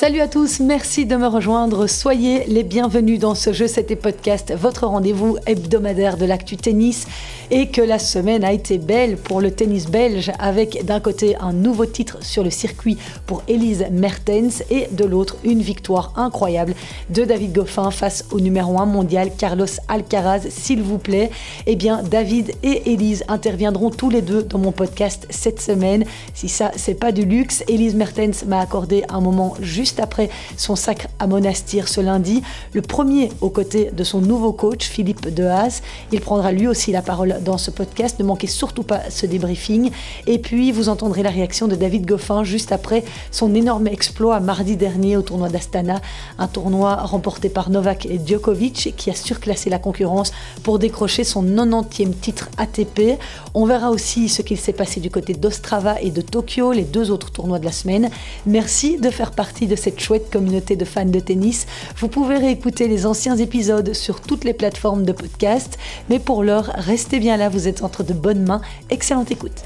Salut à tous, merci de me rejoindre. Soyez les bienvenus dans ce jeu, c'était podcast, votre rendez-vous hebdomadaire de l'actu tennis. Et que la semaine a été belle pour le tennis belge, avec d'un côté un nouveau titre sur le circuit pour Elise Mertens et de l'autre une victoire incroyable de David Goffin face au numéro 1 mondial Carlos Alcaraz. S'il vous plaît, eh bien David et Elise interviendront tous les deux dans mon podcast cette semaine. Si ça, c'est pas du luxe, Elise Mertens m'a accordé un moment juste juste après son sacre à Monastir ce lundi. Le premier aux côtés de son nouveau coach, Philippe Dehaas. Il prendra lui aussi la parole dans ce podcast. Ne manquez surtout pas ce débriefing. Et puis, vous entendrez la réaction de David Goffin juste après son énorme exploit mardi dernier au tournoi d'Astana. Un tournoi remporté par Novak Djokovic qui a surclassé la concurrence pour décrocher son 90e titre ATP. On verra aussi ce qu'il s'est passé du côté d'Ostrava et de Tokyo, les deux autres tournois de la semaine. Merci de faire partie de cette chouette communauté de fans de tennis. Vous pouvez réécouter les anciens épisodes sur toutes les plateformes de podcast. Mais pour l'heure, restez bien là, vous êtes entre de bonnes mains. Excellente écoute.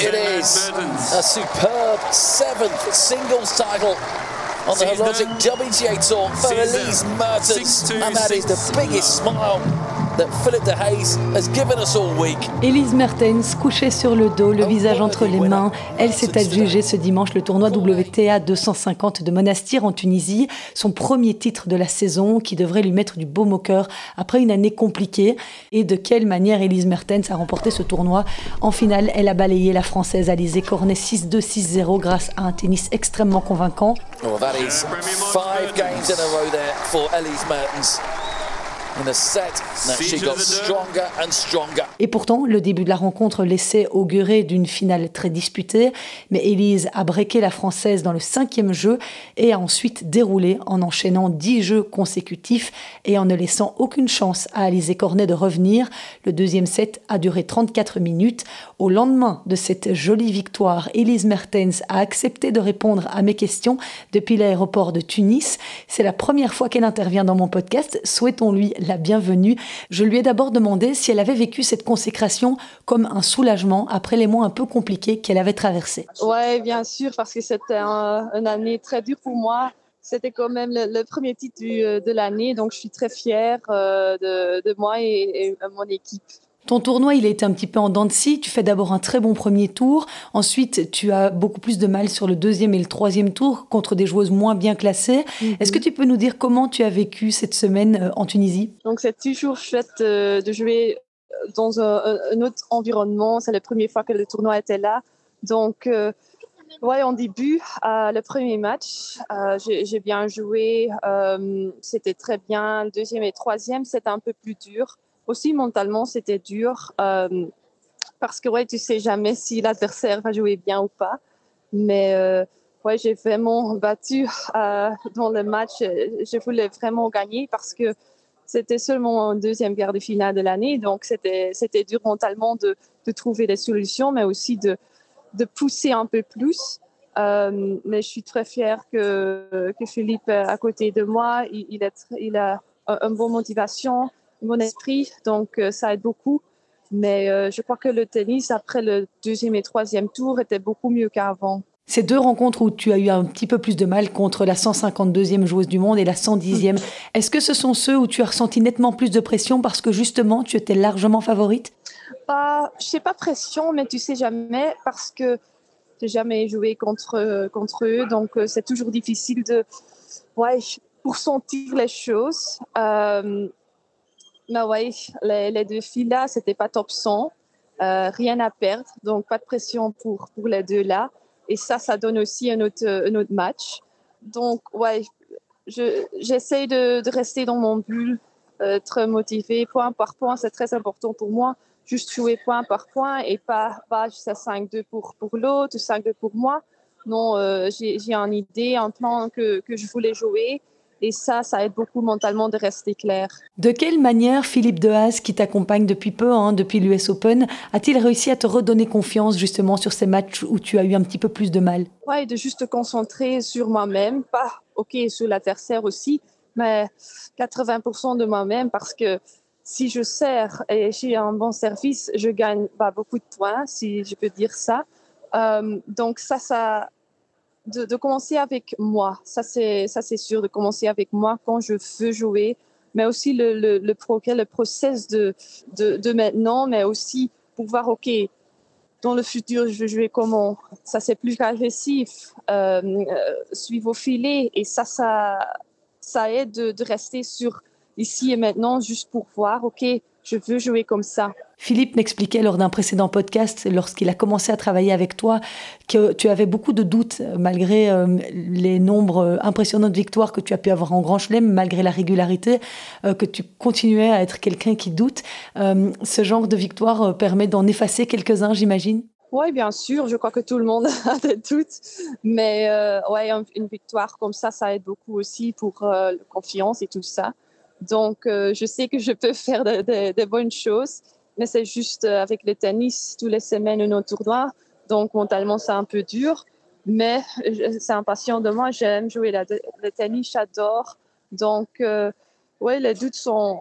It is a superb seventh singles title on the Heroic WTA Tour. for Elise Mertens, and that is the biggest smile that Philip de Hayes has given us all week. Elise Mertens, couchée sur le dos, le visage entre les mains, elle s'est adjugée ce dimanche le tournoi WTA 250 de Monastir en Tunisie, son premier titre de la saison qui devrait lui mettre du baume au cœur après une année compliquée. Et de quelle manière Elise Mertens a remporté ce tournoi En finale, elle a balayé la française Alizé Cornet 6-2, 6-0 grâce à un tennis extrêmement convaincant. Oh, that is five games in a row there for Elise Mertens. Et pourtant, le début de la rencontre laissait augurer d'une finale très disputée, mais Elise a breaké la Française dans le cinquième jeu et a ensuite déroulé en enchaînant dix jeux consécutifs et en ne laissant aucune chance à Alizé Cornet de revenir. Le deuxième set a duré 34 minutes. Au lendemain de cette jolie victoire, Elise Mertens a accepté de répondre à mes questions depuis l'aéroport de Tunis. C'est la première fois qu'elle intervient dans mon podcast. Souhaitons-lui la bienvenue. Je lui ai d'abord demandé si elle avait vécu cette consécration comme un soulagement après les mois un peu compliqués qu'elle avait traversés. Oui, bien sûr, parce que c'était une année très dure pour moi. C'était quand même le, premier titre euh, de l'année, donc je suis très fière euh, de, moi et, et mon équipe. Ton tournoi, il a été un petit peu en dents de scie. Tu fais d'abord un très bon premier tour. Ensuite, tu as beaucoup plus de mal sur le deuxième et le troisième tour contre des joueuses moins bien classées. Mhm. Est-ce que tu peux nous dire comment tu as vécu cette semaine euh, en Tunisie? Donc, c'est toujours chouette euh, de jouer euh, dans un, autre environnement. C'est la première fois que le tournoi était là. Donc, ouais, en début, le premier match, j'ai bien joué. c'était très bien. Deuxième et troisième, c'était un peu plus dur. Aussi, mentalement, c'était dur euh, parce que ouais, tu sais jamais si l'adversaire va jouer bien ou pas. Mais euh, ouais, j'ai vraiment battu euh, dans le match. Je voulais vraiment gagner parce que c'était seulement un deuxième quart de finale de l'année. Donc, c'était, c'était dur mentalement de, de, trouver des solutions, mais aussi de, de pousser un peu plus. mais je suis très fière que, que Philippe à côté de moi. Il, a, il a une bonne motivation mon esprit, donc euh, ça aide beaucoup. Mais euh, je crois que le tennis, après le deuxième et troisième tour, était beaucoup mieux qu'avant. Ces deux rencontres où tu as eu un petit peu plus de mal contre la 152e joueuse du monde et la 110e, est-ce que ce sont ceux où tu as ressenti nettement plus de pression parce que justement tu étais largement favorite? Pas, Je sais pas pression, mais tu sais jamais parce que j'ai jamais joué contre, contre eux, donc euh, c'est toujours difficile de, ouais, pour sentir les choses. Mais oui, les, deux filles là, c'était pas top 100. Euh, rien à perdre, donc pas de pression pour, pour les deux là. Et ça, ça donne aussi un autre, un autre match. Donc, ouais, j'essaie de, de, rester dans mon bulle, euh, très motivée, point par point, c'est très important pour moi. Juste jouer point par point et pas, pas juste à 5-2 pour, pour l'autre, 5-2 pour moi. Non, euh, j'ai une idée, un plan que, que je voulais jouer Et ça, ça aide beaucoup mentalement de rester clair. De quelle manière Philippe Dehaze, qui t'accompagne depuis peu, hein, depuis l'US Open, a-t-il réussi à te redonner confiance justement sur ces matchs où tu as eu un petit peu plus de mal? Ouais, de juste te concentrer sur moi-même, pas, ok, sur l'adversaire aussi, mais 80% de moi-même parce que si je sers et j'ai un bon service, je gagne pas beaucoup de points, si je peux dire ça. Euh, donc ça, ça, de, commencer avec moi. Ça, c'est, sûr, de commencer avec moi quand je veux jouer, mais aussi le, le, le le process de, de, maintenant, mais aussi pour voir, OK, dans le futur, je veux jouer comment? Ça, c'est plus agressif, euh, euh, suivre filet, et ça, ça, ça aide de, de rester sur ici et maintenant, juste pour voir, OK, je veux jouer comme ça. Philippe m'expliquait lors d'un précédent podcast, lorsqu'il a commencé à travailler avec toi, que tu avais beaucoup de doutes euh, malgré euh, les nombres euh, impressionnants de victoires que tu as pu avoir en Grand Chelem, malgré la régularité, que tu continuais à être quelqu'un qui doute. ce genre de victoire permet d'en effacer quelques-uns, j'imagine? Oui, bien sûr. Je crois que tout le monde a des doutes. Mais ouais, une victoire comme ça, ça aide beaucoup aussi pour la confiance et tout ça. Donc, je sais que je peux faire des bonnes choses mais c'est juste euh, avec le tennis, tous les semaines, un autre tournoi. Donc, mentalement, c'est un peu dur. Mais c'est un passion de moi. J'aime jouer le tennis, j'adore. Donc, euh, oui, les doutes sont,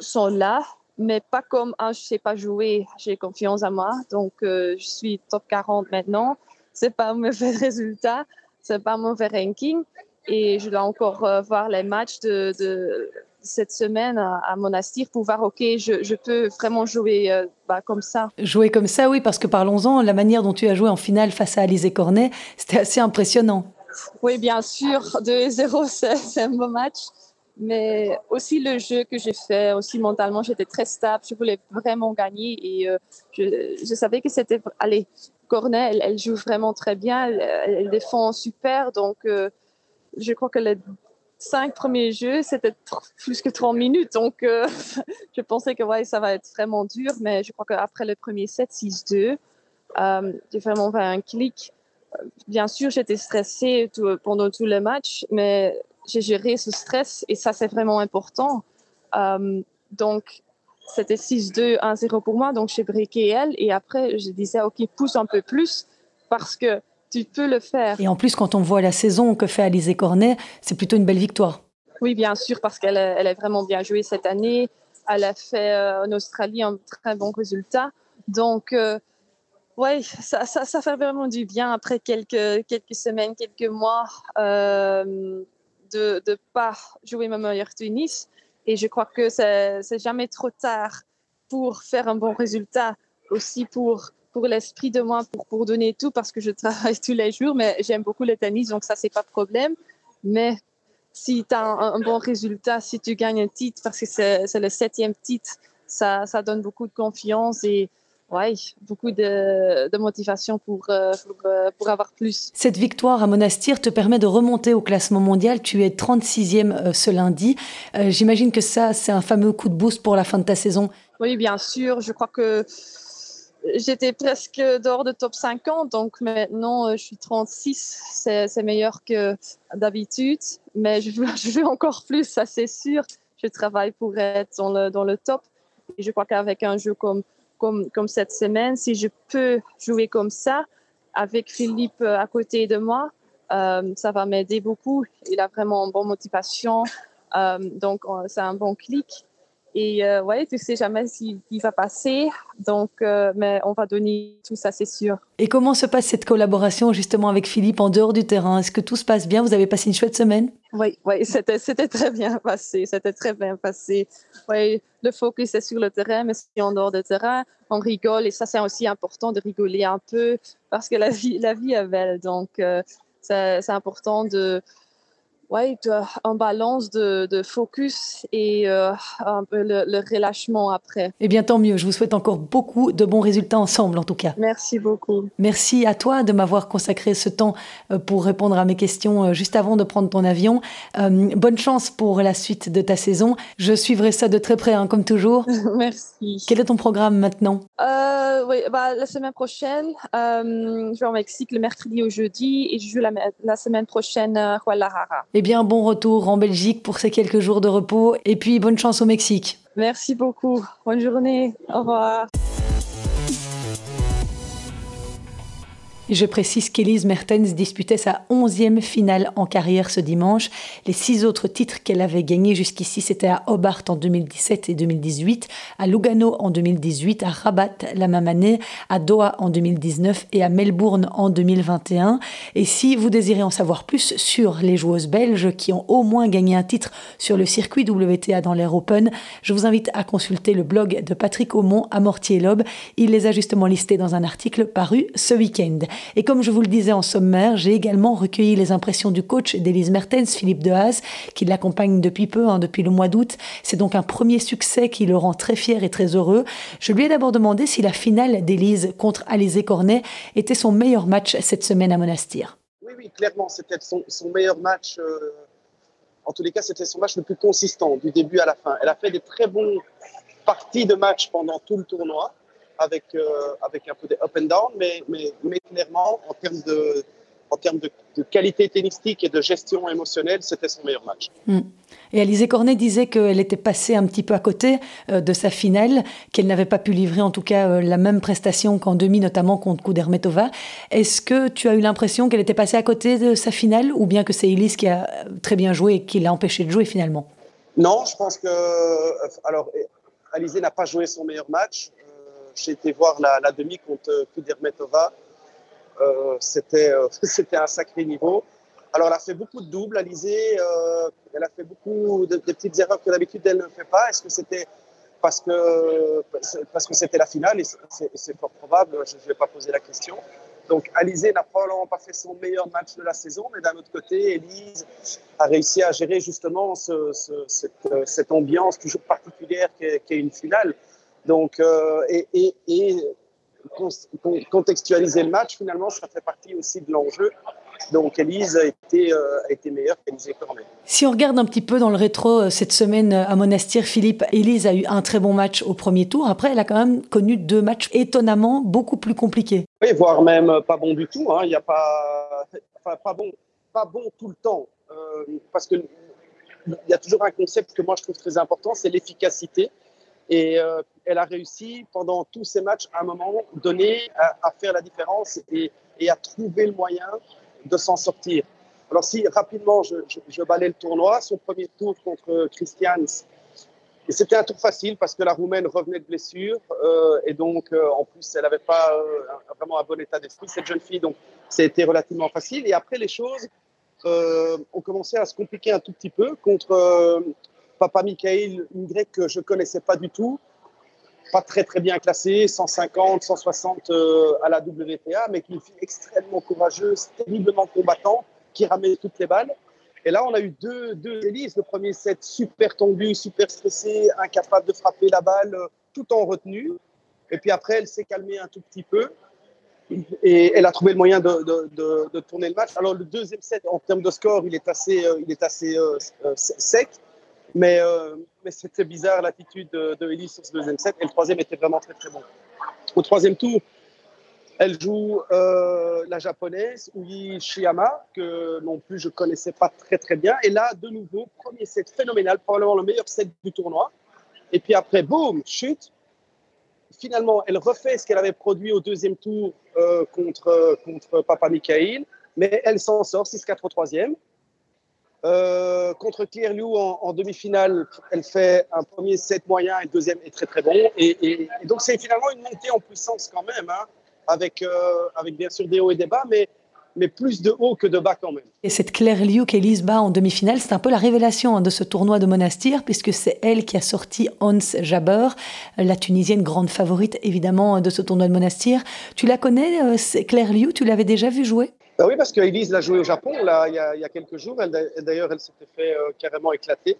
sont là, mais pas comme ah, je sais pas jouer, j'ai confiance en moi. Donc, euh, je suis top 40 maintenant. Ce n'est pas un mauvais résultat, ce n'est pas un mauvais ranking. Et je dois encore voir les matchs de, de cette semaine à, Monastir pour voir, OK, je, peux vraiment jouer euh, bah, comme ça. Jouer comme ça, oui, parce que parlons-en, la manière dont tu as joué en finale face à Alizé Cornet, c'était assez impressionnant. Oui, bien sûr, 2-0, c'est un bon match. Mais aussi le jeu que j'ai fait, aussi mentalement, j'étais très stable. Je voulais vraiment gagner et euh, je, savais que c'était. Allez, Cornet, elle, joue vraiment très bien, elle, défend super. Donc, euh, je crois que les cinq premiers jeux, c'était plus que trois minutes. Donc, euh, je pensais que ouais, ça va être vraiment dur. Mais je crois qu'après le premier set, 6-2, euh, j'ai vraiment fait un clic. Euh, bien sûr, j'étais stressée pendant tout le match, mais j'ai géré ce stress et ça, c'est vraiment important. donc, c'était 6-2, 1-0 pour moi. Donc, j'ai briqué elle et après, je disais, OK, pousse un peu plus parce que tu peux le faire. Et en plus, quand on voit la saison que fait Alizé Cornet, c'est plutôt une belle victoire. Oui, bien sûr, parce qu'elle elle a vraiment bien joué cette année. Elle a fait euh, en Australie un très bon résultat. Donc, euh, oui, ça, ça, ça, fait vraiment du bien après quelques, quelques semaines, quelques mois euh, de ne pas jouer ma meilleure tennis. Et je crois que c'est jamais trop tard pour faire un bon résultat, aussi pour pour l'esprit de moi, pour, pour donner tout, parce que je travaille tous les jours, mais j'aime beaucoup le tennis, donc ça, c'est pas de problème. Mais si tu as un, bon résultat, si tu gagnes un titre, parce que c'est le septième titre, ça, ça donne beaucoup de confiance et ouais, beaucoup de, de motivation pour, euh, pour, euh, pour, avoir plus. Cette victoire à Monastir te permet de remonter au classement mondial. Tu es 36e euh, ce lundi. J'imagine que ça, c'est un fameux coup de boost pour la fin de ta saison. Oui, bien sûr. Je crois que j'étais presque dehors de top 50, donc maintenant euh, je suis 36, c'est meilleur que d'habitude, mais je veux, je encore plus, ça c'est sûr. Je travaille pour être dans le, dans le top. Et je crois qu'avec un jeu comme, comme, comme cette semaine, si je peux jouer comme ça, avec Philippe euh, à côté de moi, euh, ça va m'aider beaucoup. Il a vraiment une bonne motivation, donc c'est un bon clic. Et euh, ouais, tu sais jamais ce qui va passer. Donc, euh, mais on va donner tout ça, c'est sûr. Et comment se passe cette collaboration justement avec Philippe en dehors du terrain? Est-ce que tout se passe bien? Vous avez passé une chouette semaine? Oui, oui, c'était, c'était très bien passé. C'était très bien passé. Oui, le focus est sur le terrain, mais si en dehors du terrain, on rigole. Et ça, c'est aussi important de rigoler un peu parce que la vie, la vie est belle. Donc, euh, c'est, c'est important de ouais, un balance de, de focus et euh, un peu le, le, relâchement après. Eh bien, tant mieux. Je vous souhaite encore beaucoup de bons résultats ensemble, en tout cas. Merci beaucoup. Merci à toi de m'avoir consacré ce temps euh, pour répondre à mes questions euh, juste avant de prendre ton avion. bonne chance pour la suite de ta saison. Je suivrai ça de très près, hein, comme toujours. Merci. Quel est ton programme maintenant? Oui, bah, La semaine prochaine, je vais au Mexique le mercredi au jeudi et je joue la, la semaine prochaine à Guadalajara. Eh bien, bon retour en Belgique pour ces quelques jours de repos et puis bonne chance au Mexique. Merci beaucoup. Bonne journée. Au revoir. Je précise qu'Elise Mertens disputait sa onzième finale en carrière ce dimanche. Les six autres titres qu'elle avait gagnés jusqu'ici, c'était à Hobart en 2017 et 2018, à Lugano en 2018, à Rabat la même année, à Doha en 2019 et à Melbourne en 2021. Et si vous désirez en savoir plus sur les joueuses belges qui ont au moins gagné un titre sur le circuit WTA dans l'Air Open, je vous invite à consulter le blog de Patrick Aumont à Mortier-Lobe. Il les a justement listés dans un article paru ce week-end. Et comme je vous le disais en sommaire, j'ai également recueilli les impressions du coach d'Elise Mertens, Philippe Dehaze, qui l'accompagne depuis peu, hein, depuis le mois d'août. C'est donc un premier succès qui le rend très fier et très heureux. Je lui ai d'abord demandé si la finale d'Elise contre Alizé Cornet était son meilleur match cette semaine à Monastir. Oui, oui, clairement, c'était son, meilleur match. Euh, en tous les cas, c'était son match le plus consistant du début à la fin. Elle a fait des très bons parties de match pendant tout le tournoi avec, euh, avec un peu de up and down, mais, mais, mais clairement, en termes de, en termes de, qualité tennistique et de gestion émotionnelle, c'était son meilleur match. Hmm. Et Alizé Cornet disait qu'elle était passée un petit peu à côté euh, de sa finale, qu'elle n'avait pas pu livrer en tout cas euh, la même prestation qu'en demi, notamment contre Kudermetova. Est-ce que tu as eu l'impression qu'elle était passée à côté de sa finale ou bien que c'est Elise qui a très bien joué et qui l'a empêché de jouer finalement? Non, je pense que. Alors, Alizé n'a pas joué son meilleur match j'ai été voir la, demi contre Kudermetova. Euh, c'était, euh, c'était un sacré niveau. Alors, elle a fait beaucoup de doubles, Alizé. Euh, elle a fait beaucoup de, petites erreurs que d'habitude elle ne fait pas. Est-ce que c'était parce que, parce que c'était la finale? C'est, fort probable, je ne vais pas poser la question. Donc, Alizé n'a probablement pas fait son meilleur match de la saison, mais d'un autre côté, Elise a réussi à gérer justement ce, cette, ambiance toujours particulière qu'est, qu'est une finale. Donc, euh, et, et, et contextualiser le match, finalement, ça fait partie aussi de l'enjeu. Donc Elise a été, euh, a été meilleure qu'Elise Cornet. Si on regarde un petit peu dans le rétro euh, cette semaine à Monastir, Philippe, Elise a eu un très bon match au premier tour. Après, elle a quand même connu deux matchs étonnamment beaucoup plus compliqués. Oui, voire même pas bon du tout. Hein. Il n'y a pas, pas, bon, pas bon tout le temps. Euh, parce qu'il y a toujours un concept que moi je trouve très important, c'est l'efficacité. Et euh, elle a réussi pendant tous ces matchs à un moment donné à, faire la différence et, à trouver le moyen de s'en sortir. Alors si rapidement je, balais le tournoi, son premier tour contre Christians, c'était un tour facile parce que la Roumaine revenait de blessure euh, et donc euh, en plus elle n'avait pas vraiment un bon état d'esprit cette jeune fille, donc été relativement facile. Et après les choses ont commencé à se compliquer un tout petit peu contre Papa Michael, une grecque que je connaissais pas du tout, pas très très bien classée, 150, 160 euh, à la WTA, mais qui est une fille extrêmement courageuse, terriblement combattante, qui ramène toutes les balles. Et là, on a eu deux, deux hélices. Le premier set super tendu, super stressé, incapable de frapper la balle, euh, tout en retenue. Et puis après, elle s'est calmée un tout petit peu. Et elle a trouvé le moyen de, de, de, tourner le match. Alors, le deuxième set, en termes de score, il est assez, euh, il est assez sec. Mais, euh, mais c'était bizarre l'attitude de, de sur ce deuxième set. Et le troisième était vraiment très très bon. Au troisième tour, elle joue euh, la japonaise Uyi Shiyama, que non plus je connaissais pas très très bien. Et là, de nouveau, premier set phénoménal, probablement le meilleur set du tournoi. Et puis après, boum, chute. Finalement, elle refait ce qu'elle avait produit au deuxième tour euh, contre, contre Papa Mikhail, mais elle s'en sort 6-4 au troisième. Euh, contre Claire Liu en, demi-finale, elle fait un premier set moyen et le deuxième est très très bon. Et, donc c'est finalement une montée en puissance quand même, hein, avec, euh, avec bien sûr des hauts et des bas, mais, mais plus de hauts que de bas quand même. Et cette Claire Liu qu'Elise bat en demi-finale, c'est un peu la révélation hein, de ce tournoi de Monastir, puisque c'est elle qui a sorti Hans Jaber, la Tunisienne grande favorite évidemment de ce tournoi de Monastir. Tu la connais, euh, Claire Liu Tu l'avais déjà vue jouer? Ben oui, parce qu'Elise l'a joué au Japon là, il, y a, quelques jours. D'ailleurs, elle s'était fait euh, carrément éclater.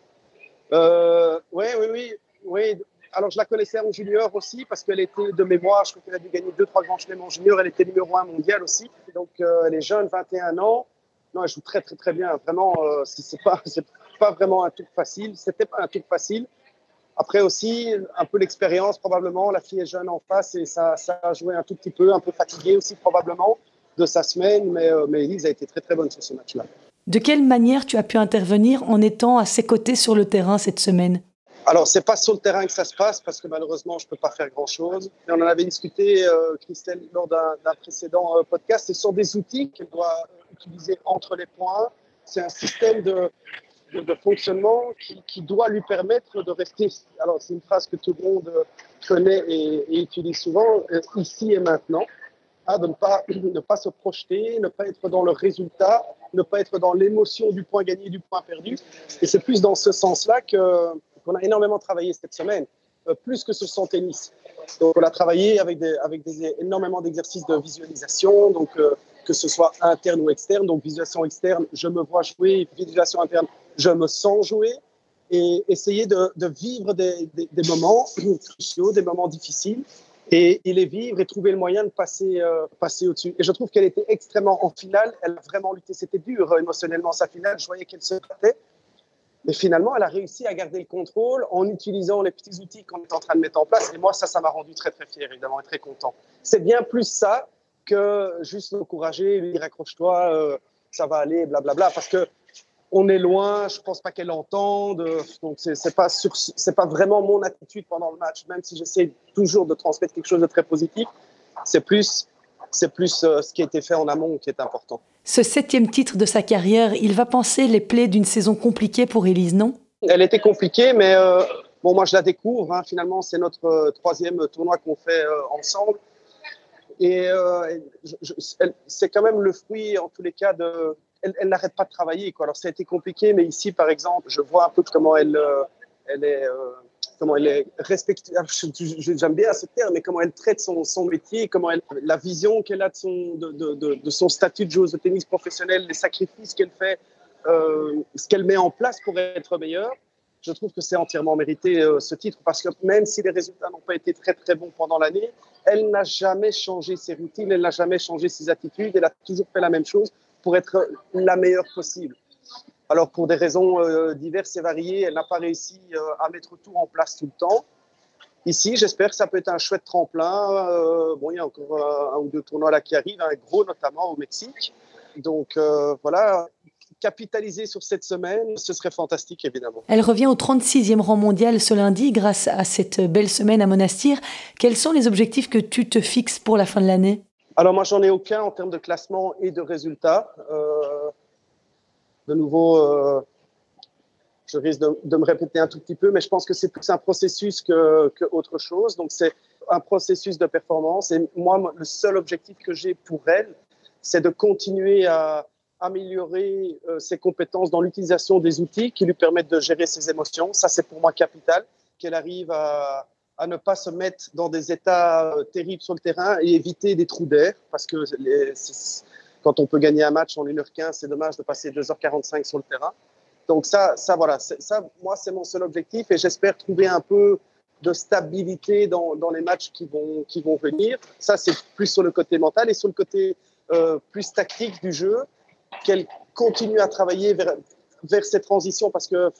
Euh, oui, oui, oui. Alors, je la connaissais en junior aussi parce qu'elle était de mémoire. Je crois qu'elle a dû gagner deux, trois grands chelems en junior. Elle était numéro un mondial aussi. Donc, euh, elle est jeune, 21 ans. Non, elle joue très, très, très bien. Vraiment, euh, c'est pas, pas vraiment un truc facile. C'était pas un truc facile. Après aussi, un peu l'expérience probablement. La fille est jeune en face et ça, ça a joué un tout petit peu, un peu fatiguée aussi probablement de sa semaine, mais, euh, mais Elise a été très très bonne sur ce match-là. De quelle manière tu as pu intervenir en étant à ses côtés sur le terrain cette semaine? Alors, c'est pas sur le terrain que ça se passe parce que malheureusement, je peux pas faire grand chose. Mais on en avait discuté, euh, Christelle, lors d'un précédent euh, podcast. Ce sont des outils qu'elle doit utiliser entre les points. C'est un système de, de, fonctionnement qui, qui, doit lui permettre de rester. Alors, c'est une phrase que tout le monde connaît et, utilise souvent, euh, ici et maintenant. Hein, de ne pas, ne pas se projeter, ne pas être dans le résultat, ne pas être dans l'émotion du point gagné, du point perdu. Et c'est plus dans ce sens-là qu'on a énormément travaillé cette semaine, euh, plus que sur son tennis. Donc, on a travaillé avec, des, avec énormément d'exercices de visualisation, donc euh, que ce soit interne ou externe. Donc, visualisation externe, je me vois jouer, visualisation interne, je me sens jouer. Et essayer de, de vivre des, des, moments cruciaux, des moments difficiles, et, et, les vivre et trouver le moyen de passer, euh, passer au-dessus. Et je trouve qu'elle était extrêmement en finale, elle a vraiment lutté, c'était dur émotionnellement sa finale, je voyais qu'elle se battait, mais finalement, elle a réussi à garder le contrôle en utilisant les petits outils qu'on est en train de mettre en place. Et moi, ça, ça m'a rendu très, très fier, évidemment, et très content. C'est bien plus ça que juste l'encourager, lui dire accroche-toi, euh, ça va aller, blablabla. Parce que on est loin, je pense pas qu'elle entende. Donc, c'est pas, c'est pas vraiment mon attitude pendant le match, même si j'essaie toujours de transmettre quelque chose de très positif. C'est plus c'est plus euh, ce qui a été fait en amont qui est important. Ce septième titre de sa carrière, il va penser les plaies d'une saison compliquée pour Elise, non? Elle était compliquée, mais euh, bon, moi je la découvre. Hein. Finalement, c'est notre euh, troisième tournoi qu'on fait ensemble. Et c'est quand même le fruit, en tous les cas, de. Elle, n'arrête pas de travailler. Alors, ça a été compliqué, mais ici, par exemple, je vois un peu comment elle, elle est comment elle est respectueuse, j'aime bien ce terme, mais comment elle traite son, métier, comment la vision qu'elle a de son, statut de joueuse de tennis professionnel, les sacrifices qu'elle fait, euh, ce qu'elle met en place pour être meilleure. Je trouve que c'est entièrement mérité euh, ce titre parce que même si les résultats n'ont pas été très très bons pendant l'année, elle n'a jamais changé ses routines, elle n'a jamais changé ses attitudes, elle a toujours fait la même chose pour être la meilleure possible. Alors, pour des raisons euh, diverses et variées, elle n'a pas réussi euh, à mettre tout en place tout le temps. Ici, j'espère que ça peut être un chouette tremplin. Euh, bon, il y a encore un ou deux tournois là qui arrivent, un gros notamment au Mexique. Donc voilà, capitaliser sur cette semaine, ce serait fantastique évidemment. Elle revient au 36e rang mondial ce lundi grâce à cette belle semaine à Monastir. Quels sont les objectifs que tu te fixes pour la fin de l'année? Alors moi, j'en ai aucun en termes de classement et de résultats de nouveau, euh, je risque de, me répéter un tout petit peu, mais je pense que c'est plus un processus que, que autre chose. Donc, c'est un processus de performance. Et moi, le seul objectif que j'ai pour elle, c'est de continuer à améliorer euh, ses compétences dans l'utilisation des outils qui lui permettent de gérer ses émotions. Ça, c'est pour moi capital. Qu'elle arrive à, à, ne pas se mettre dans des états euh, terribles sur le terrain et éviter des trous d'air, parce que quand on peut gagner un match en 1h15, c'est dommage de passer 2h45 sur le terrain. Donc ça, ça voilà, ça, moi, c'est mon seul objectif et j'espère trouver un peu de stabilité dans, dans, les matchs qui vont, qui vont venir. Ça, c'est plus sur le côté mental et sur le côté euh, plus tactique du jeu, qu'elle continue à travailler vers, vers ces transitions parce que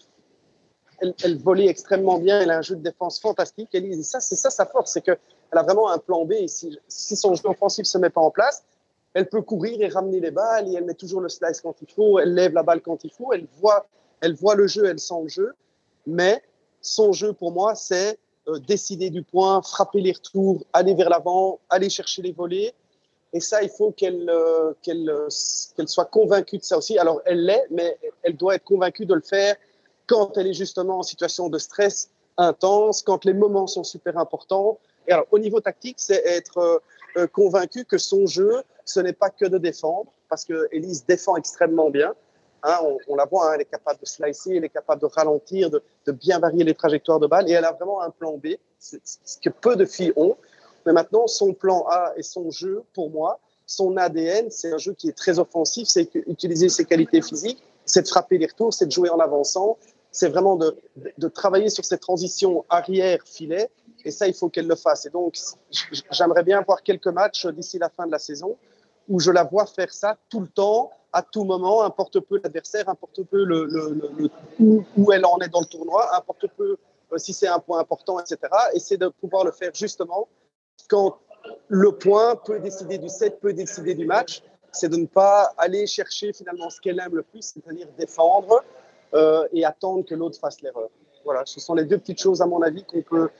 elle, elle, volait extrêmement bien, elle a un jeu de défense fantastique. Et ça, c'est ça sa force, c'est qu'elle a vraiment un plan B. Si, si son jeu offensif se met pas en place, elle peut courir et ramener les balles et elle met toujours le slice quand il faut, elle lève la balle quand il faut, elle voit, elle voit le jeu, elle sent le jeu. Mais son jeu pour moi, c'est euh, décider du point, frapper les retours, aller vers l'avant, aller chercher les volets. Et ça, il faut qu'elle euh, euh, qu'elle soit convaincue de ça aussi. Alors, elle l'est, mais elle doit être convaincue de le faire quand elle est justement en situation de stress intense, quand les moments sont super importants. Et alors, au niveau tactique, c'est être euh, convaincue que son jeu, ce n'est pas que de défendre, parce que Elise défend extrêmement bien. Hein, on, la voit, hein, elle est capable de slicer, elle est capable de ralentir, de, de, bien varier les trajectoires de balle, et elle a vraiment un plan B, ce que peu de filles ont. Mais maintenant, son plan A et son jeu, pour moi, son ADN, c'est un jeu qui est très offensif, c'est utiliser ses qualités physiques, c'est de frapper les retours, c'est de jouer en avançant, c'est vraiment de, travailler sur cette transition arrière-filet. Et ça, il faut qu'elle le fasse. Et donc, j'aimerais bien voir quelques matchs d'ici la fin de la saison où je la vois faire ça tout le temps, à tout moment, importe peu l'adversaire, importe peu où, elle en est dans le tournoi, importe peu euh, si c'est un point important, etc. Et c'est de pouvoir le faire justement quand le point peut décider du set, peut décider du match. c'est de ne pas aller chercher finalement ce qu'elle aime le plus, c'est-à-dire défendre euh, et attendre que l'autre fasse l'erreur. Voilà, ce sont les deux petites choses à mon avis qu'on peut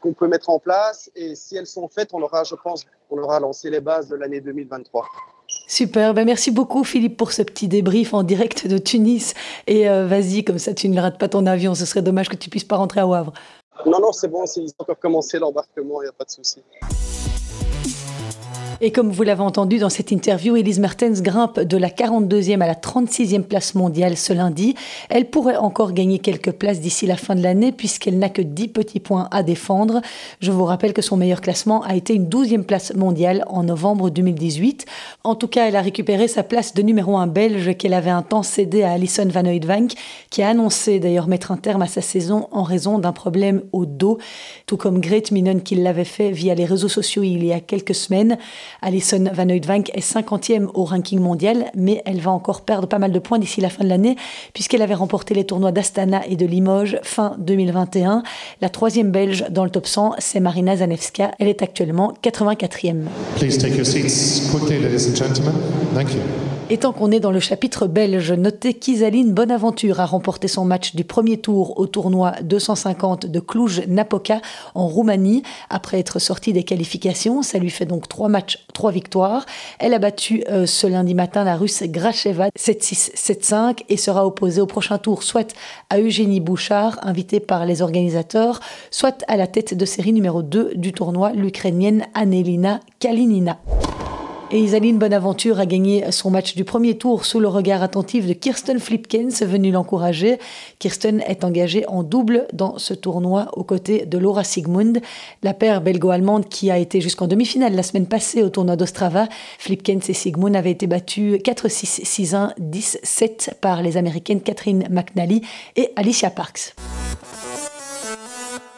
qu'on peut mettre en place et si elles sont faites, on aura, je pense, on aura lancé les bases de l'année 2023. Super, ben merci beaucoup Philippe pour ce petit débrief en direct de Tunis. Et euh, vas-y, comme ça tu ne rates pas ton avion, ce serait dommage que tu puisses pas rentrer à Wavre. Non, non, c'est bon, ils ont encore commencé l'embarquement, il n'y a pas de souci. Et comme vous l'avez entendu dans cette interview, Elise Mertens grimpe de la 42e à la 36e place mondiale ce lundi. Elle pourrait encore gagner quelques places d'ici la fin de l'année puisqu'elle n'a que 10 petits points à défendre. Je vous rappelle que son meilleur classement a été une 12e place mondiale en novembre 2018. En tout cas, elle a récupéré sa place de numéro 1 belge qu'elle avait un temps cédée à Alison Van Oudvank qui a annoncé d'ailleurs mettre un terme à sa saison en raison d'un problème au dos, tout comme Grete Minen qui l'avait fait via les réseaux sociaux il y a quelques semaines. Alison Van Oudvank est 50e au ranking mondial, mais elle va encore perdre pas mal de points d'ici la fin de l'année, puisqu'elle avait remporté les tournois d'Astana et de Limoges fin 2021. La troisième belge dans le top 100, c'est Marina Zanevska. Elle est actuellement 84e. Please take your seats quickly, ladies and gentlemen. Thank. Et tant qu'on est dans le chapitre belge, notez qu'Isaline Bonaventure a remporté son match du premier tour au tournoi 250 de Cluj-Napoca en Roumanie. Après être sortie des qualifications, ça lui fait donc trois matchs, trois victoires. Elle a battu euh, ce lundi matin la russe Gracheva 7-6, 7-5 et sera opposée au prochain tour soit à Eugénie Bouchard, invitée par les organisateurs, soit à la tête de série numéro 2 du tournoi, l'Ukrainienne Anelina Kalinina. Et Isaline Bonaventure a gagné son match du premier tour sous le regard attentif de Kirsten Flipkens, venu l'encourager. Kirsten est engagée en double dans ce tournoi aux côtés de Laura Sigmund, la paire belgo-allemande qui a été jusqu'en demi-finale la semaine passée au tournoi d'Ostrava. Flipkens et Sigmund avaient été battus 4-6, 6-1, 10-7 par les américaines Catherine McNally et Alicia Parks.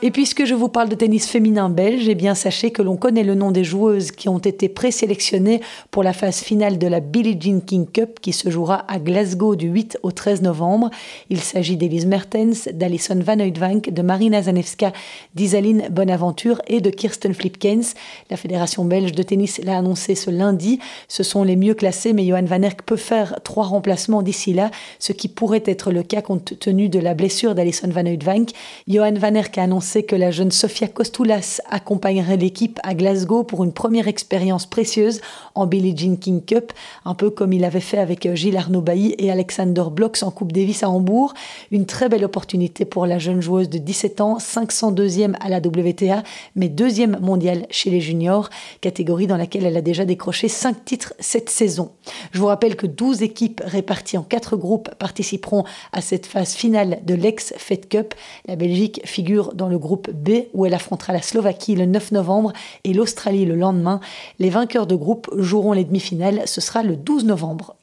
Et puisque je vous parle de tennis féminin belge, eh bien sachez que l'on connaît le nom des joueuses qui ont été présélectionnées pour la phase finale de la Billie Jean King Cup qui se jouera à Glasgow du 8 au 13 novembre. Il s'agit d'Elise Mertens, d'Alison Van Oudvank, de Marina Zanevska, d'Isaline Bonaventure et de Kirsten Flipkens. La Fédération belge de tennis l'a annoncé ce lundi. Ce sont les mieux classés, mais Johan Van Erck peut faire trois remplacements d'ici là, ce qui pourrait être le cas compte tenu de la blessure d'Alison Van Oudvank. Johan Van Erck a annoncé que la jeune Sofia Kostoulas accompagnerait l'équipe à Glasgow pour une première expérience précieuse en Billie Jean King Cup, un peu comme il avait fait avec Gilles Arnaud Bailly et Alexander Blocks en Coupe Davis à Hambourg. Une très belle opportunité pour la jeune joueuse de 17 ans, 502e à la WTA, mais deuxième mondiale chez les juniors, catégorie dans laquelle elle a déjà décroché 5 titres cette saison. Je vous rappelle que 12 équipes réparties en 4 groupes participeront à cette phase finale de l'ex-Fed Cup. La Belgique figure dans le groupe B où elle affrontera la Slovaquie le 9 novembre et l'Australie le lendemain. Les vainqueurs de groupe joueront les demi-finales, ce sera le 12 novembre.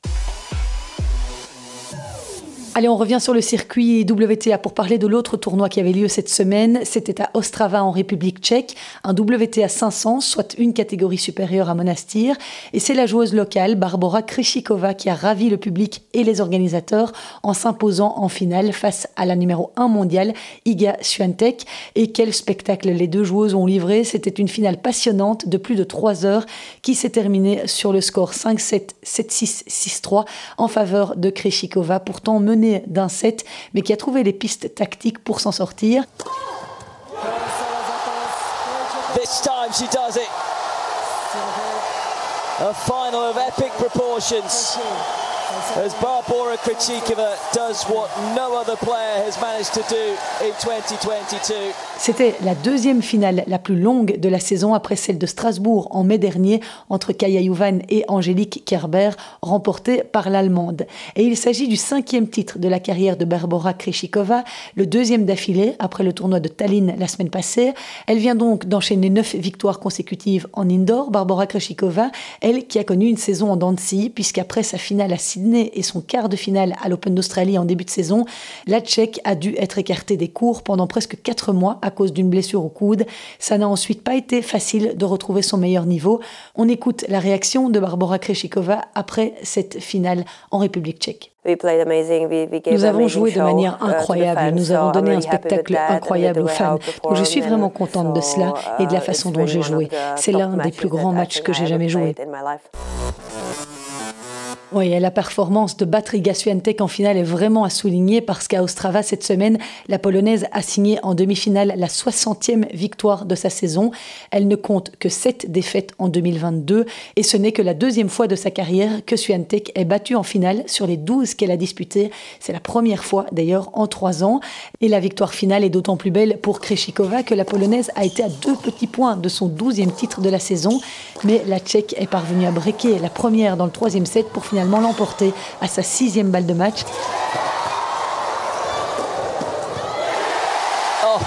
Allez, on revient sur le circuit WTA pour parler de l'autre tournoi qui avait lieu cette semaine. C'était à Ostrava en République tchèque, un WTA 500, soit une catégorie supérieure à Monastir. Et c'est la joueuse locale, Barbara Krishikova, qui a ravi le public et les organisateurs en s'imposant en finale face à la numéro 1 mondiale, Iga Swiatek. Et quel spectacle les deux joueuses ont livré. C'était une finale passionnante de plus de 3 heures qui s'est terminée sur le score 5-7, 7-6, 6-3 en faveur de Krishikova, pourtant menée d'un set, mais qui a trouvé les pistes tactiques pour s'en sortir. This time she does it. A final of epic proportions. As Barbara Krejcikova does what no other player has managed to do in 2022. C'était la deuxième finale la plus longue de la saison après celle de Strasbourg en mai dernier entre Kaya Juvan et Angélique Kerber, remportée par l'Allemande. Et il s'agit du cinquième titre de la carrière de Barbara Krejcikova, le deuxième d'affilée après le tournoi de Tallinn la semaine passée. Elle vient donc d'enchaîner neuf victoires consécutives en indoor. Barbara Krejcikova, elle qui a connu une saison en dents puisqu'après sa finale à Sydney et son quart de finale à l'Open d'Australie en début de saison, la Tchèque a dû être écartée des cours pendant presque quatre mois à cause d'une blessure au coude. Ça n'a ensuite pas été facile de retrouver son meilleur niveau. On écoute la réaction de Barbara Krejcikova après cette finale en République tchèque. Nous avons joué de manière uh, incroyable, nous avons donné un spectacle incroyable aux fans. Donc je suis vraiment contente de cela et de la uh, façon dont j'ai joué. C'est l'un des plus grands matchs que j'ai jamais joué. Oui, la performance de Batriga Swiatek en finale est vraiment à souligner parce qu'à Ostrava cette semaine, la Polonaise a signé en demi-finale la 60e victoire de sa saison. Elle ne compte que 7 défaites en 2022 et ce n'est que la deuxième fois de sa carrière que Swiatek est battue en finale sur les 12 qu'elle a disputées. C'est la première fois d'ailleurs en 3 ans. Et la victoire finale est d'autant plus belle pour Kreshikova que la Polonaise a été à deux petits points de son 12e titre de la saison. Mais la Tchèque est parvenue à breaker la première dans le troisième set pour finir l'emporter à sa sixième balle de match. Oh.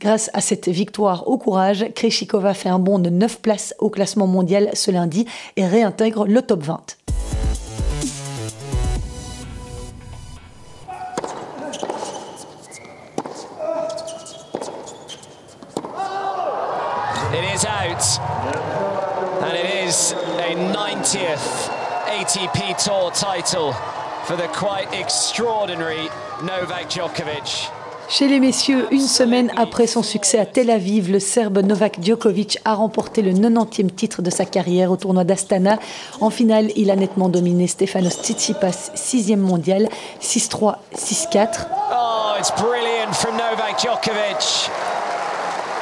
Grâce à cette victoire au courage, Kreshikova fait un bond de 9 places au classement mondial ce lundi et réintègre le top 20. It is out. And it is a 90th ATP Tour title for the quite extraordinary Novak Djokovic. Chez les messieurs, une semaine après son succès à Tel Aviv, le Serbe Novak Djokovic a remporté le 90e titre de sa carrière au tournoi d'Astana. En finale, il a nettement dominé Stefanos Tsitsipas, 6e mondial, 6-3, 6-4. Oh, it's brilliant from Novak Djokovic. And it brings him a break point.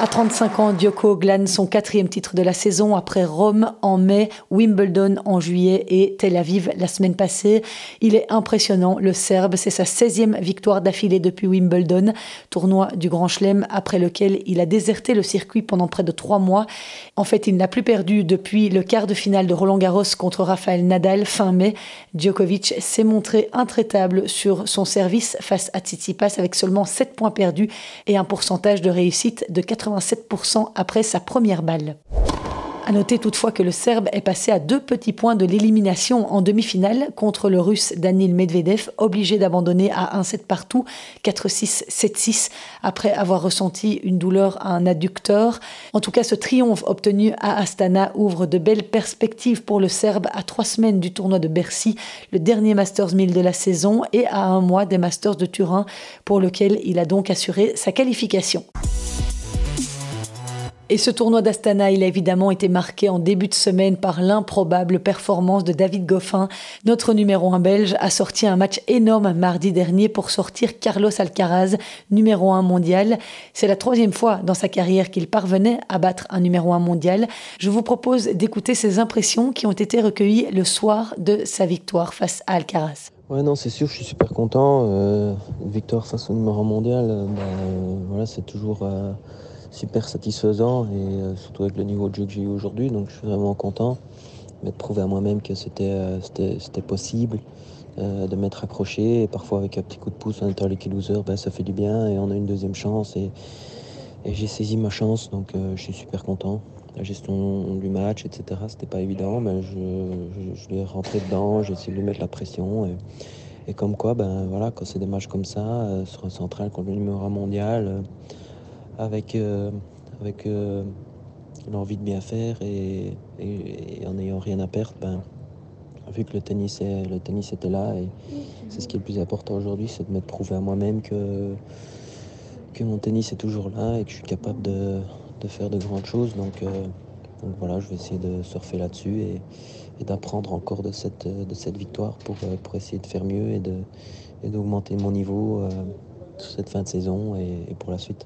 À 35 ans, Djoko glane son quatrième titre de la saison après Rome en mai, Wimbledon en juillet et Tel Aviv la semaine passée. Il est impressionnant, le Serbe. C'est sa 16e victoire d'affilée depuis Wimbledon, tournoi du Grand Chelem après lequel il a déserté le circuit pendant près de trois mois. En fait, il n'a plus perdu depuis le quart de finale de Roland Garros contre Rafael Nadal fin mai. Djokovic s'est montré intraitable sur son service face à Tsitsipas avec seulement 7 points perdus et un pourcentage de réussite de 80 87% après sa première balle. À noter toutefois que le Serbe est passé à deux petits points de l'élimination en demi-finale contre le Russe Danil Medvedev, obligé d'abandonner à 1-7 partout, 4-6, 7-6, après avoir ressenti une douleur à un adducteur. En tout cas, ce triomphe obtenu à Astana ouvre de belles perspectives pour le Serbe à trois semaines du tournoi de Bercy, le dernier Masters 1000 de la saison, et à un mois des Masters de Turin, pour lequel il a donc assuré sa qualification. Et ce tournoi d'Astana, il a évidemment été marqué en début de semaine par l'improbable performance de David Goffin. Notre numéro 1 belge a sorti un match énorme mardi dernier pour sortir Carlos Alcaraz, numéro 1 mondial. C'est la troisième fois dans sa carrière qu'il parvenait à battre un numéro 1 mondial. Je vous propose d'écouter ses impressions qui ont été recueillies le soir de sa victoire face à Alcaraz. Ouais, non, c'est sûr, je suis super content. Euh, victoire face au numéro 1 mondial, euh, bah, voilà, c'est toujours. Super satisfaisant et euh, surtout avec le niveau de jeu que j'ai eu aujourd'hui. Donc je suis vraiment content de prouver à moi-même que c'était euh, possible euh, de m'être accroché. Et parfois avec un petit coup de pouce étant lucky loser, ben, ça fait du bien et on a une deuxième chance. Et, j'ai saisi ma chance, donc je suis super content. La gestion du match, etc., c'était pas évident, mais je, je, l'ai rentré dedans, j'ai essayé de lui mettre la pression. Et, et comme quoi, ben, voilà, quand c'est des matchs comme ça, sur un central contre le numéro mondial, avec, euh, avec euh, l'envie de bien faire et, en n'ayant rien à perdre, ben, vu que le tennis, le tennis était là, et c'est ce qui est le plus important aujourd'hui, c'est de me prouver à moi-même que, que mon tennis est toujours là et que je suis capable de, de faire de grandes choses. Donc, euh, voilà, je vais essayer de surfer là-dessus et, d'apprendre encore de cette, de cette victoire pour, essayer de faire mieux et, de, et d'augmenter mon niveau sur cette fin de saison et pour la suite.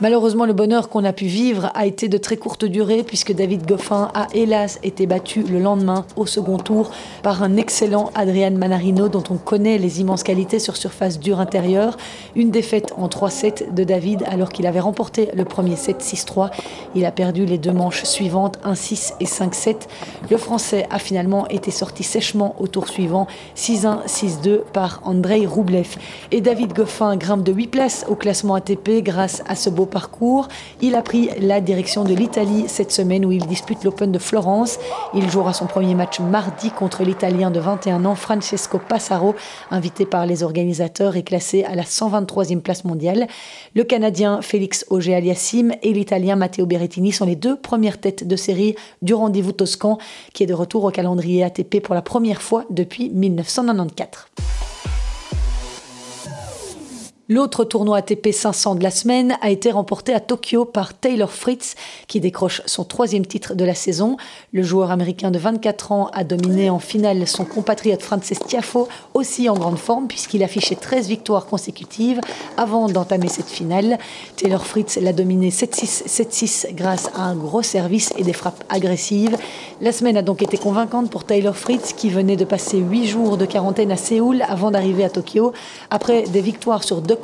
Malheureusement, le bonheur qu'on a pu vivre a été de très courte durée puisque David Goffin a hélas été battu le lendemain au second tour par un excellent Adrian Manarino dont on connaît les immenses qualités sur surface dure intérieure. Une défaite en 3-7 de David alors qu'il avait remporté le premier set 6-3. Il a perdu les deux manches suivantes 1-6 et 5-7. Le Français a finalement été sorti sèchement au tour suivant 6-1, 6-2 par Andrei Roublev. Et David Goffin grimpe de 8 places au classement ATP grâce à ce beau parcours. Il a pris la direction de l'Italie cette semaine où il dispute l'Open de Florence. Il jouera son premier match mardi contre l'Italien de 21 ans Francesco Passaro, invité par les organisateurs et classé à la 123e place mondiale. Le Canadien Félix Auger-Aliassime et l'Italien Matteo Berrettini sont les deux premières têtes de série du rendez-vous toscan qui est de retour au calendrier ATP pour la première fois depuis 1994. L'autre tournoi ATP 500 de la semaine a été remporté à Tokyo par Taylor Fritz, qui décroche son troisième titre de la saison. Le joueur américain de 24 ans a dominé en finale son compatriote Frances Tiafo, aussi en grande forme, puisqu'il affichait 13 victoires consécutives avant d'entamer cette finale. Taylor Fritz l'a dominé 7-6, 7-6 grâce à un gros service et des frappes agressives. La semaine a donc été convaincante pour Taylor Fritz, qui venait de passer 8 jours de quarantaine à Séoul avant d'arriver à Tokyo. Après des victoires sur deux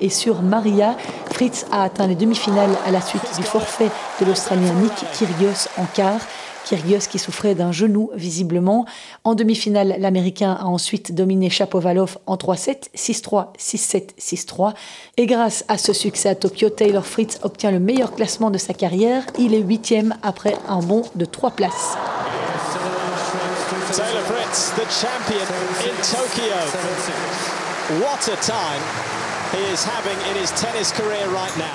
Et sur Maria, Fritz a atteint les demi-finales à la suite du forfait de l'Australien Nick Kyrgios en quart. Kyrgios qui souffrait d'un genou visiblement. En demi-finale, l'Américain a ensuite dominé Chapovalov en 3-7, 6-3, 6-7, 6-3. Et grâce à ce succès à Tokyo, Taylor Fritz obtient le meilleur classement de sa carrière. Il est huitième après un bond de trois places. Taylor Fritz, the champion in Tokyo. What a!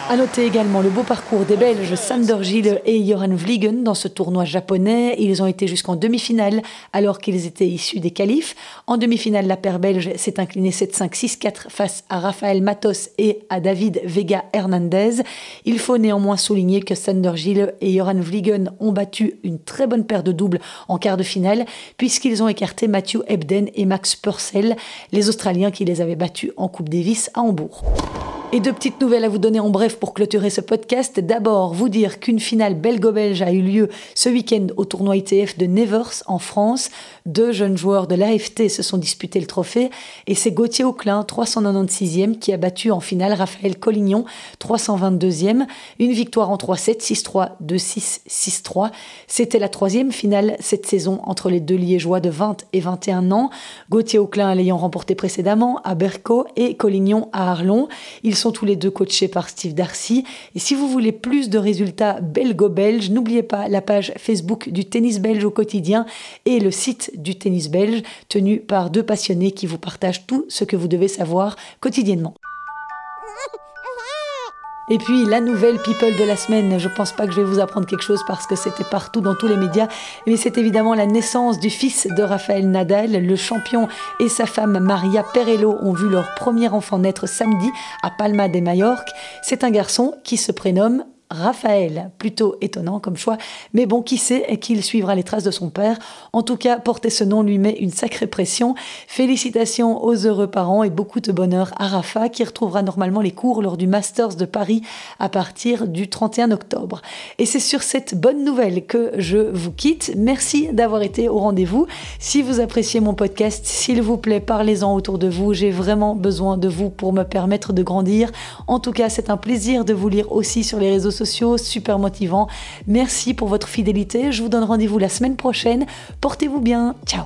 A noter également le beau parcours des Belges Sander Gilles et Joran Vliegen dans ce tournoi japonais. Ils ont été jusqu'en demi-finale alors qu'ils étaient issus des qualifs. En demi-finale, la paire belge s'est inclinée 7-5-6-4 face à Rafael Matos et à David Vega Hernandez. Il faut néanmoins souligner que Sander Gilles et Joran Vliegen ont battu une très bonne paire de doubles en quart de finale puisqu'ils ont écarté Matthew Ebden et Max Purcell, les Australiens qui les avaient battus en Coupe Davis à Hambourg. Buch. Et deux petites nouvelles à vous donner en bref pour clôturer ce podcast. D'abord, vous dire qu'une finale belgo-belge a eu lieu ce week-end au tournoi ITF de Nevers en France. Deux jeunes joueurs de l'AFT se sont disputés le trophée et c'est Gauthier Auclin, 396e, qui a battu en finale Raphaël Collignon, 322e. Une victoire en 3-7, 6-3, 2-6, 6-3. C'était la troisième finale cette saison entre les deux Liégeois de 20 et 21 ans. Gauthier Auclin l'ayant remporté précédemment à Berco et Collignon à Arlon. Ils sont tous les deux coachés par Steve Darcy. Et si vous voulez plus de résultats belgo-belges, n'oubliez pas la page Facebook du tennis belge au quotidien et le site du tennis belge tenu par deux passionnés qui vous partagent tout ce que vous devez savoir quotidiennement. Et puis la nouvelle people de la semaine, je pense pas que je vais vous apprendre quelque chose parce que c'était partout dans tous les médias, mais c'est évidemment la naissance du fils de Raphaël Nadal. Le champion et sa femme Maria Perello ont vu leur premier enfant naître samedi à Palma de Majorque. C'est un garçon qui se prénomme Raphaël. Plutôt étonnant comme choix, mais bon, qui sait qu'il suivra les traces de son père. En tout cas, porter ce nom lui met une sacrée pression. Félicitations aux heureux parents et beaucoup de bonheur à Rafa, qui retrouvera normalement les cours lors du Masters de Paris à partir du 31 octobre. Et c'est sur cette bonne nouvelle que je vous quitte. Merci d'avoir été au rendez-vous. Si vous appréciez mon podcast, s'il vous plaît, parlez-en autour de vous. J'ai vraiment besoin de vous pour me permettre de grandir. En tout cas, c'est un plaisir de vous lire aussi sur les réseaux super motivant. Merci pour votre fidélité. Je vous donne rendez-vous la semaine prochaine. Portez-vous bien. Ciao.